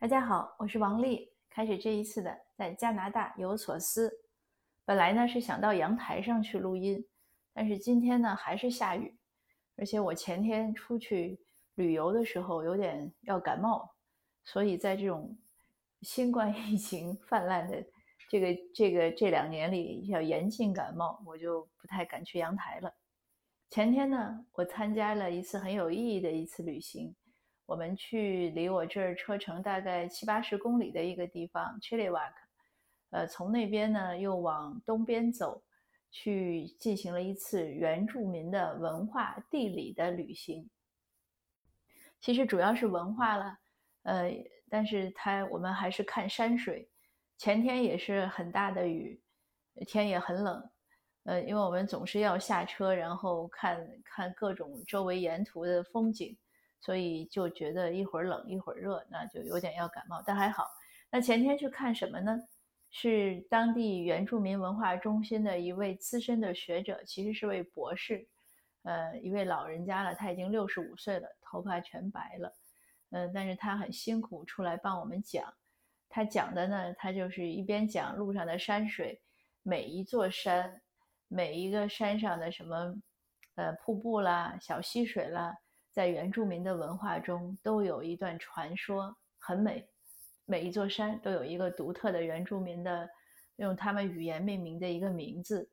大家好，我是王丽。开始这一次的在加拿大有所思。本来呢是想到阳台上去录音，但是今天呢还是下雨，而且我前天出去旅游的时候有点要感冒，所以在这种新冠疫情泛滥的这个这个这两年里，要严禁感冒，我就不太敢去阳台了。前天呢，我参加了一次很有意义的一次旅行。我们去离我这儿车程大概七八十公里的一个地方 c h i l i w a k 呃，从那边呢又往东边走，去进行了一次原住民的文化地理的旅行。其实主要是文化了，呃，但是它我们还是看山水。前天也是很大的雨，天也很冷，呃，因为我们总是要下车，然后看看各种周围沿途的风景。所以就觉得一会儿冷一会儿热，那就有点要感冒，但还好。那前天去看什么呢？是当地原住民文化中心的一位资深的学者，其实是位博士，呃，一位老人家了，他已经六十五岁了，头发全白了，嗯，但是他很辛苦出来帮我们讲。他讲的呢，他就是一边讲路上的山水，每一座山，每一个山上的什么，呃，瀑布啦，小溪水啦。在原住民的文化中，都有一段传说，很美。每一座山都有一个独特的原住民的，用他们语言命名的一个名字。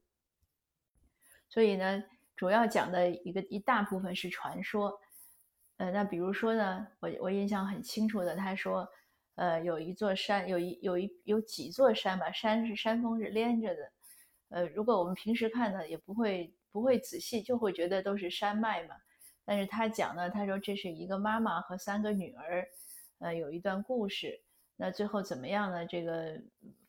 所以呢，主要讲的一个一大部分是传说。呃，那比如说呢，我我印象很清楚的，他说，呃，有一座山，有一有一有几座山吧，山是山峰是连着的。呃，如果我们平时看呢，也不会不会仔细，就会觉得都是山脉嘛。但是他讲呢，他说这是一个妈妈和三个女儿，呃，有一段故事。那最后怎么样呢？这个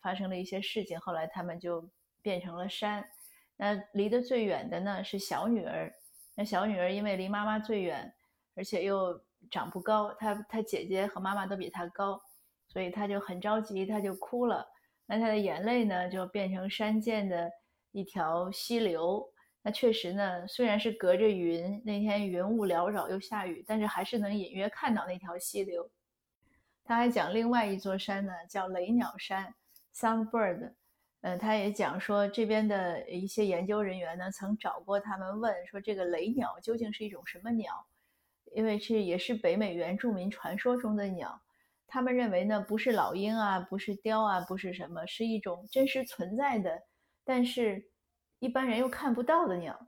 发生了一些事情，后来他们就变成了山。那离得最远的呢是小女儿。那小女儿因为离妈妈最远，而且又长不高，她她姐姐和妈妈都比她高，所以她就很着急，她就哭了。那她的眼泪呢，就变成山涧的一条溪流。那确实呢，虽然是隔着云，那天云雾缭绕又下雨，但是还是能隐约看到那条溪流。他还讲另外一座山呢，叫雷鸟山 （Sunbird）。嗯，他也讲说这边的一些研究人员呢，曾找过他们问说这个雷鸟究竟是一种什么鸟？因为这也是北美原住民传说中的鸟。他们认为呢，不是老鹰啊，不是雕啊，不是什么，是一种真实存在的，但是。一般人又看不到的鸟，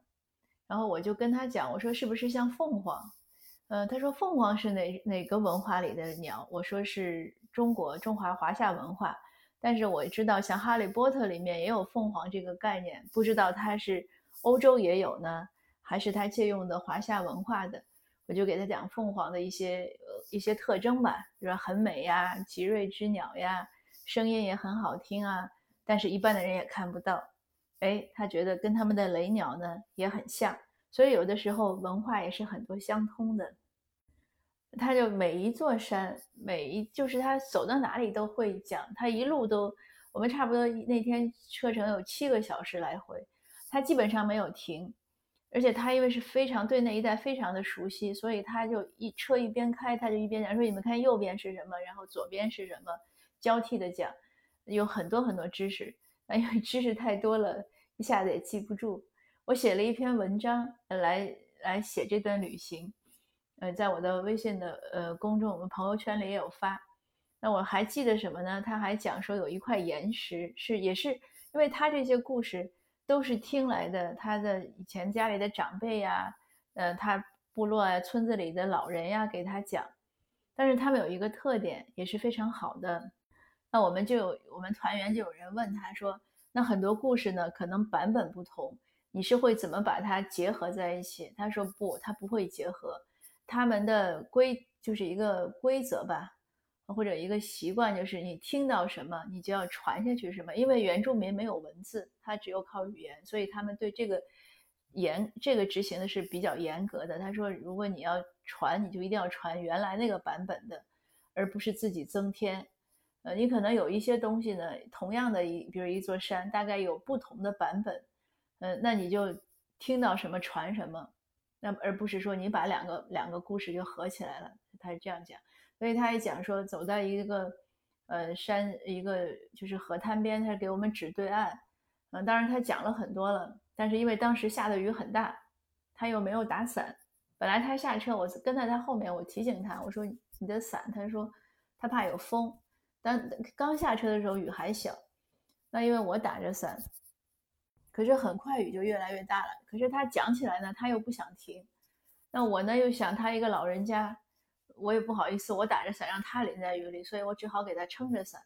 然后我就跟他讲，我说是不是像凤凰？呃，他说凤凰是哪哪个文化里的鸟？我说是中国中华华夏文化，但是我知道像《哈利波特》里面也有凤凰这个概念，不知道它是欧洲也有呢，还是他借用的华夏文化的？我就给他讲凤凰的一些呃一些特征吧，比如说很美呀，吉瑞之鸟呀，声音也很好听啊，但是一般的人也看不到。哎，他觉得跟他们的雷鸟呢也很像，所以有的时候文化也是很多相通的。他就每一座山，每一就是他走到哪里都会讲，他一路都，我们差不多那天车程有七个小时来回，他基本上没有停，而且他因为是非常对那一带非常的熟悉，所以他就一车一边开，他就一边讲说你们看右边是什么，然后左边是什么，交替的讲，有很多很多知识。因为知识太多了，一下子也记不住。我写了一篇文章来来写这段旅行，呃，在我的微信的呃公众我们朋友圈里也有发。那我还记得什么呢？他还讲说有一块岩石是也是，因为他这些故事都是听来的，他的以前家里的长辈呀，呃，他部落啊村子里的老人呀给他讲。但是他们有一个特点，也是非常好的。那我们就有我们团员就有人问他说：“那很多故事呢，可能版本不同，你是会怎么把它结合在一起？”他说：“不，他不会结合，他们的规就是一个规则吧，或者一个习惯，就是你听到什么，你就要传下去什么。因为原住民没有文字，他只有靠语言，所以他们对这个严这个执行的是比较严格的。他说，如果你要传，你就一定要传原来那个版本的，而不是自己增添。”呃，你可能有一些东西呢，同样的一，比如一座山，大概有不同的版本，呃，那你就听到什么传什么，那而不是说你把两个两个故事就合起来了。他是这样讲，所以他也讲说，走在一个呃山一个就是河滩边，他给我们指对岸。嗯，当然他讲了很多了，但是因为当时下的雨很大，他又没有打伞。本来他下车，我跟在他后面，我提醒他，我说你的伞，他说他怕有风。但刚下车的时候雨还小，那因为我打着伞，可是很快雨就越来越大了。可是他讲起来呢，他又不想停。那我呢又想他一个老人家，我也不好意思，我打着伞让他淋在雨里，所以我只好给他撑着伞。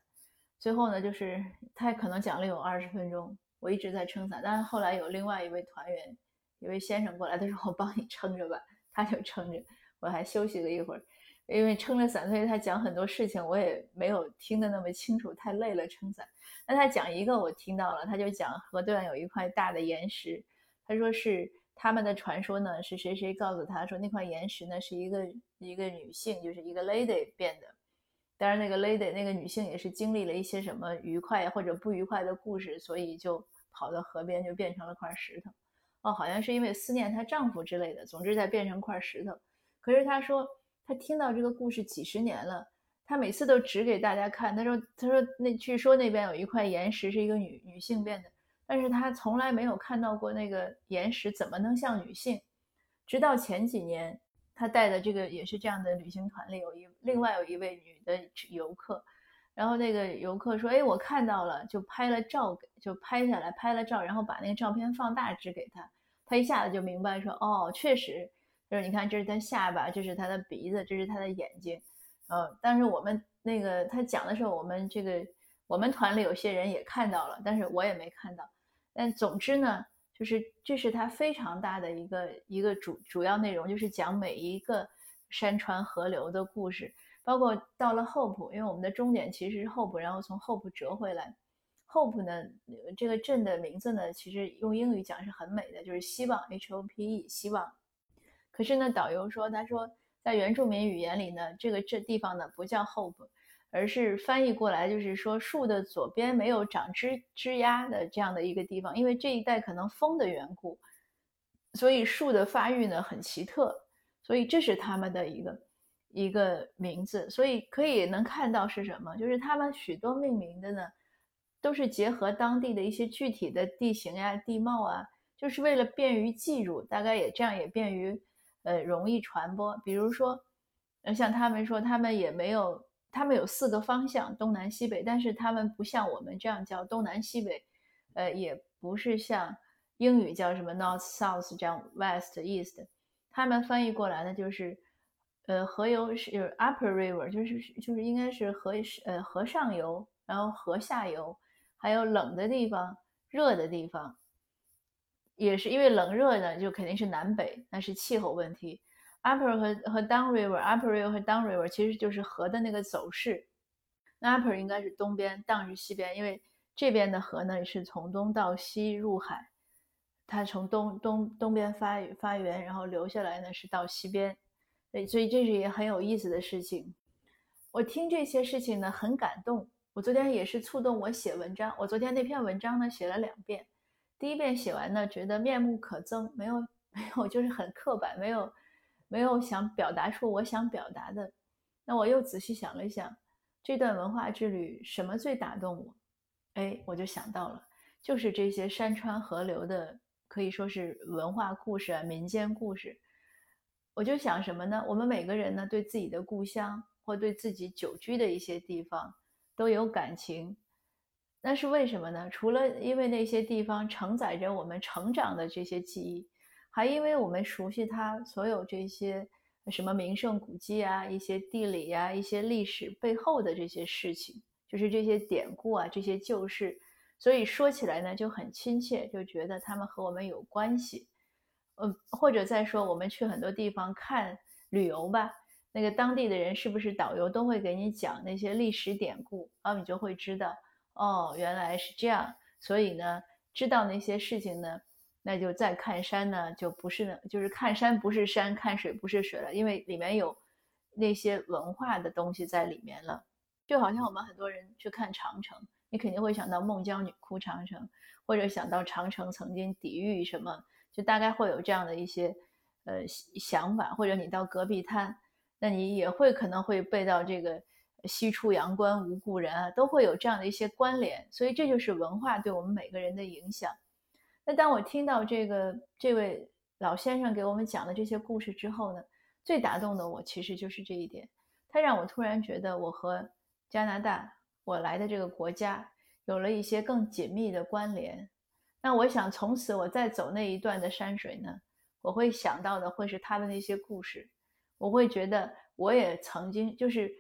最后呢，就是他可能讲了有二十分钟，我一直在撑伞。但是后来有另外一位团员，一位先生过来，他说我帮你撑着吧，他就撑着，我还休息了一会儿。因为撑着伞，所以他讲很多事情，我也没有听得那么清楚，太累了撑伞。那他讲一个我听到了，他就讲河对岸有一块大的岩石，他说是他们的传说呢，是谁谁告诉他说那块岩石呢是一个一个女性，就是一个 lady 变的。当然那个 lady 那个女性也是经历了一些什么愉快或者不愉快的故事，所以就跑到河边就变成了块石头。哦，好像是因为思念她丈夫之类的，总之在变成块石头。可是他说。他听到这个故事几十年了，他每次都指给大家看。他说：“他说那据说那边有一块岩石是一个女女性变的，但是他从来没有看到过那个岩石怎么能像女性。直到前几年，他带的这个也是这样的旅行团里有一另外有一位女的游客，然后那个游客说：‘哎，我看到了，就拍了照，就拍下来拍了照，然后把那个照片放大指给他，他一下子就明白说：哦，确实。’就是你看，这是他下巴，这是他的鼻子，这是他的眼睛，呃，但是我们那个他讲的时候，我们这个我们团里有些人也看到了，但是我也没看到。但总之呢，就是这是他非常大的一个一个主主要内容，就是讲每一个山川河流的故事，包括到了 Hope，因为我们的终点其实是 Hope，然后从 Hope 折回来。Hope 呢，这个镇的名字呢，其实用英语讲是很美的，就是希望 H O P E，希望。可是呢，导游说，他说在原住民语言里呢，这个这地方呢不叫 Hope，而是翻译过来就是说树的左边没有长枝枝丫的这样的一个地方，因为这一带可能风的缘故，所以树的发育呢很奇特，所以这是他们的一个一个名字。所以可以能看到是什么，就是他们许多命名的呢，都是结合当地的一些具体的地形呀、地貌啊，就是为了便于记住，大概也这样也便于。呃，容易传播。比如说，呃，像他们说，他们也没有，他们有四个方向，东南西北，但是他们不像我们这样叫东南西北，呃，也不是像英语叫什么 north south 这样 west east，他们翻译过来呢，就是，呃，河游是 upper river，就是就是应该是河呃河上游，然后河下游，还有冷的地方，热的地方。也是因为冷热呢，就肯定是南北，那是气候问题。Upper 和和 Down River，Upper 和 Down River 其实就是河的那个走势。那 Upper 应该是东边，Down 是西边，因为这边的河呢是从东到西入海，它从东东东边发发源，然后流下来呢是到西边。对，所以这是也很有意思的事情。我听这些事情呢很感动。我昨天也是触动我写文章。我昨天那篇文章呢写了两遍。第一遍写完呢，觉得面目可憎，没有 没有，就是很刻板，没有没有想表达出我想表达的。那我又仔细想了想，这段文化之旅什么最打动我？哎，我就想到了，就是这些山川河流的，可以说是文化故事啊，民间故事。我就想什么呢？我们每个人呢，对自己的故乡或对自己久居的一些地方都有感情。那是为什么呢？除了因为那些地方承载着我们成长的这些记忆，还因为我们熟悉它所有这些什么名胜古迹啊、一些地理呀、一些历史背后的这些事情，就是这些典故啊、这些旧事，所以说起来呢就很亲切，就觉得他们和我们有关系。嗯，或者再说，我们去很多地方看旅游吧，那个当地的人是不是导游都会给你讲那些历史典故，然后你就会知道。哦，原来是这样，所以呢，知道那些事情呢，那就再看山呢，就不是，就是看山不是山，看水不是水了，因为里面有那些文化的东西在里面了。就好像我们很多人去看长城，你肯定会想到孟姜女哭长城，或者想到长城曾经抵御什么，就大概会有这样的一些呃想法，或者你到戈壁滩。那你也会可能会背到这个“西出阳关无故人”啊，都会有这样的一些关联。所以这就是文化对我们每个人的影响。那当我听到这个这位老先生给我们讲的这些故事之后呢，最打动的我其实就是这一点，他让我突然觉得我和加拿大，我来的这个国家有了一些更紧密的关联。那我想从此我再走那一段的山水呢，我会想到的会是他的那些故事，我会觉得我也曾经就是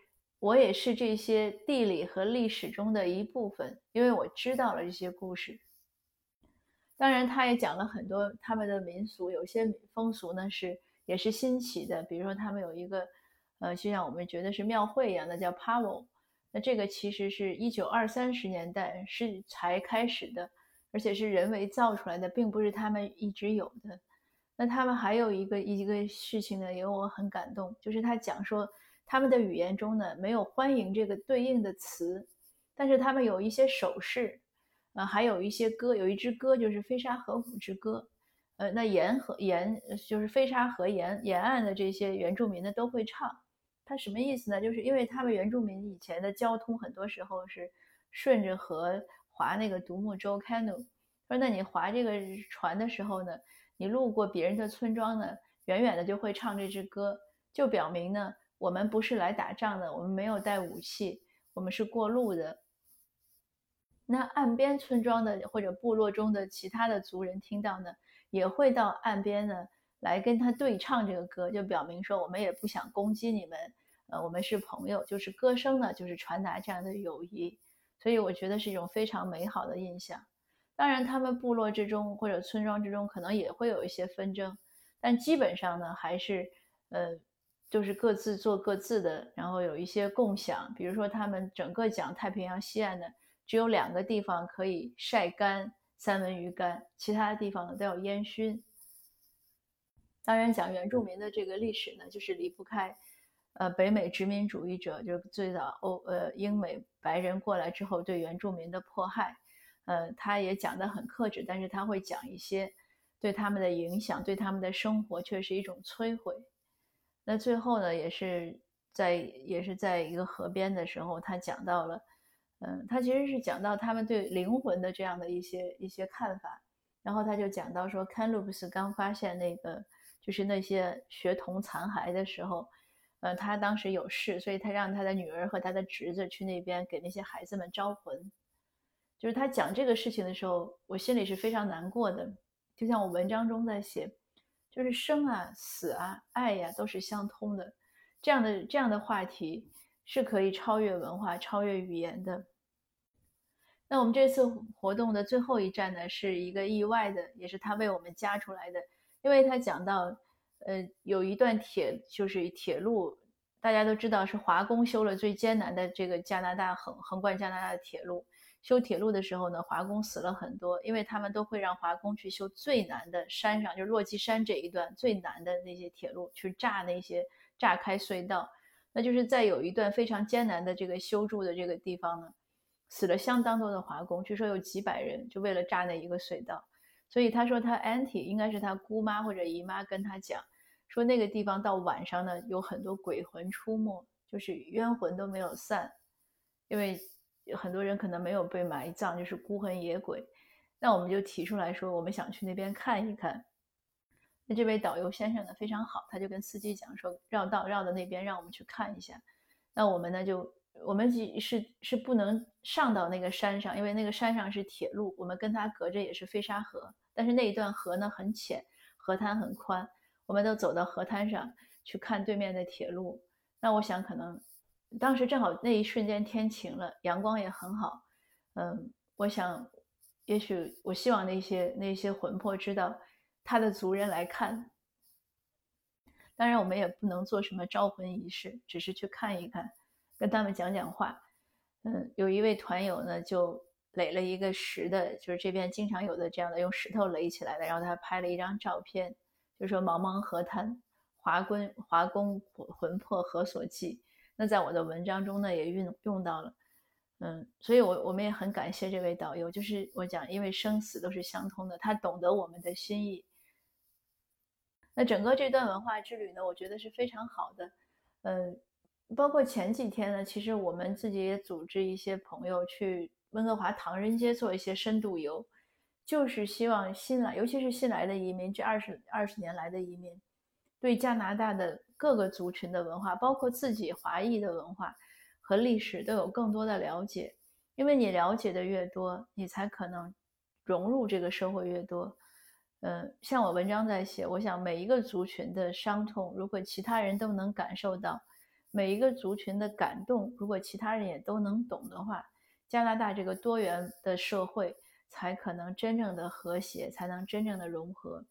我也是这些地理和历史中的一部分，因为我知道了这些故事。当然，他也讲了很多他们的民俗，有些风俗呢是也是新奇的，比如说他们有一个，呃，就像我们觉得是庙会一样的，叫 Pavo。那这个其实是一九二三十年代是才开始的，而且是人为造出来的，并不是他们一直有的。那他们还有一个一个事情呢，也我很感动，就是他讲说他们的语言中呢没有欢迎这个对应的词，但是他们有一些手势。呃，还有一些歌，有一支歌就是《飞沙河谷之歌》，呃，那沿河沿就是飞沙河沿沿岸的这些原住民呢都会唱。它什么意思呢？就是因为他们原住民以前的交通很多时候是顺着河划那个独木舟 canoe。说那你划这个船的时候呢，你路过别人的村庄呢，远远的就会唱这支歌，就表明呢我们不是来打仗的，我们没有带武器，我们是过路的。那岸边村庄的或者部落中的其他的族人听到呢，也会到岸边呢来跟他对唱这个歌，就表明说我们也不想攻击你们，呃，我们是朋友，就是歌声呢，就是传达这样的友谊，所以我觉得是一种非常美好的印象。当然，他们部落之中或者村庄之中可能也会有一些纷争，但基本上呢还是，呃，就是各自做各自的，然后有一些共享，比如说他们整个讲太平洋西岸的。只有两个地方可以晒干三文鱼干，其他的地方呢都要烟熏。当然，讲原住民的这个历史呢，就是离不开，呃，北美殖民主义者，就是最早欧呃英美白人过来之后对原住民的迫害。呃，他也讲得很克制，但是他会讲一些对他们的影响，对他们的生活却是一种摧毁。那最后呢，也是在也是在一个河边的时候，他讲到了。嗯，他其实是讲到他们对灵魂的这样的一些一些看法，然后他就讲到说，堪鲁布斯刚发现那个就是那些学童残骸的时候，呃，他当时有事，所以他让他的女儿和他的侄子去那边给那些孩子们招魂。就是他讲这个事情的时候，我心里是非常难过的，就像我文章中在写，就是生啊、死啊、爱呀都是相通的，这样的这样的话题是可以超越文化、超越语言的。那我们这次活动的最后一站呢，是一个意外的，也是他为我们加出来的。因为他讲到，呃，有一段铁，就是铁路，大家都知道是华工修了最艰难的这个加拿大横横贯加拿大的铁路。修铁路的时候呢，华工死了很多，因为他们都会让华工去修最难的山上，就是落基山这一段最难的那些铁路，去炸那些炸开隧道。那就是在有一段非常艰难的这个修筑的这个地方呢。死了相当多的华工，据说有几百人，就为了炸那一个隧道。所以他说他 auntie 应该是他姑妈或者姨妈跟他讲，说那个地方到晚上呢有很多鬼魂出没，就是冤魂都没有散，因为有很多人可能没有被埋葬，就是孤魂野鬼。那我们就提出来说，我们想去那边看一看。那这位导游先生呢非常好，他就跟司机讲说绕道绕到那边，让我们去看一下。那我们呢就。我们是是不能上到那个山上，因为那个山上是铁路，我们跟它隔着也是飞沙河，但是那一段河呢很浅，河滩很宽，我们都走到河滩上去看对面的铁路。那我想可能当时正好那一瞬间天晴了，阳光也很好，嗯，我想也许我希望那些那些魂魄知道他的族人来看。当然我们也不能做什么招魂仪式，只是去看一看。跟他们讲讲话，嗯，有一位团友呢，就垒了一个石的，就是这边经常有的这样的用石头垒起来的，然后他拍了一张照片，就说茫茫河滩，华工华工魂魄何所寄？那在我的文章中呢，也运用到了，嗯，所以我我们也很感谢这位导游，就是我讲，因为生死都是相通的，他懂得我们的心意。那整个这段文化之旅呢，我觉得是非常好的。呃，包括前几天呢，其实我们自己也组织一些朋友去温哥华唐人街做一些深度游，就是希望新来，尤其是新来的移民，这二十二十年来的移民，对加拿大的各个族群的文化，包括自己华裔的文化和历史都有更多的了解。因为你了解的越多，你才可能融入这个社会越多。嗯，像我文章在写，我想每一个族群的伤痛，如果其他人都能感受到；每一个族群的感动，如果其他人也都能懂的话，加拿大这个多元的社会才可能真正的和谐，才能真正的融合。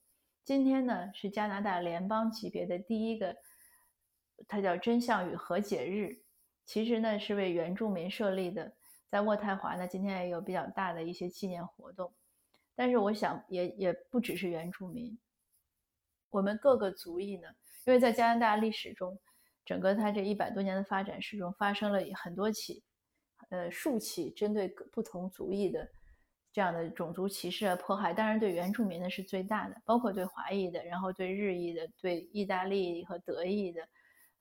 今天呢，是加拿大联邦级别的第一个，它叫真相与和解日，其实呢是为原住民设立的。在渥太华呢，今天也有比较大的一些纪念活动，但是我想也也不只是原住民，我们各个族裔呢，因为在加拿大历史中，整个它这一百多年的发展史中，发生了很多起，呃，数起针对不同族裔的这样的种族歧视啊、迫害，当然对原住民的是最大的，包括对华裔的，然后对日裔的、对意大利和德裔的，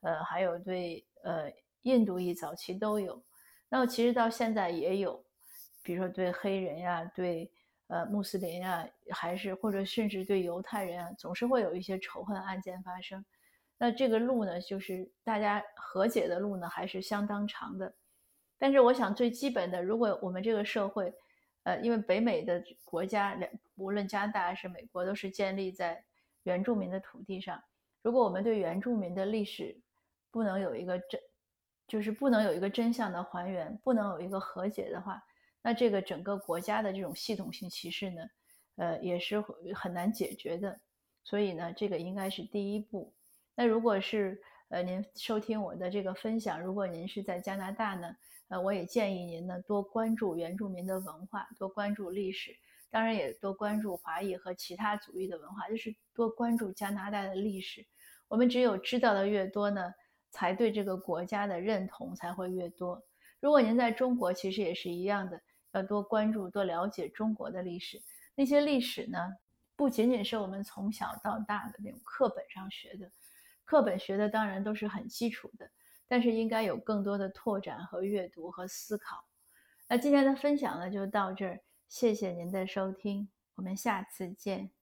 呃，还有对呃印度裔早期都有。那么其实到现在也有，比如说对黑人呀，对呃穆斯林呀，还是或者甚至对犹太人啊，总是会有一些仇恨案件发生。那这个路呢，就是大家和解的路呢，还是相当长的。但是我想最基本的，如果我们这个社会，呃，因为北美的国家两无论加拿大还是美国，都是建立在原住民的土地上，如果我们对原住民的历史不能有一个真。就是不能有一个真相的还原，不能有一个和解的话，那这个整个国家的这种系统性歧视呢，呃，也是很难解决的。所以呢，这个应该是第一步。那如果是呃您收听我的这个分享，如果您是在加拿大呢，呃，我也建议您呢多关注原住民的文化，多关注历史，当然也多关注华裔和其他族裔的文化，就是多关注加拿大的历史。我们只有知道的越多呢。才对这个国家的认同才会越多。如果您在中国，其实也是一样的，要多关注、多了解中国的历史。那些历史呢，不仅仅是我们从小到大的那种课本上学的，课本学的当然都是很基础的，但是应该有更多的拓展和阅读和思考。那今天的分享呢，就到这儿，谢谢您的收听，我们下次见。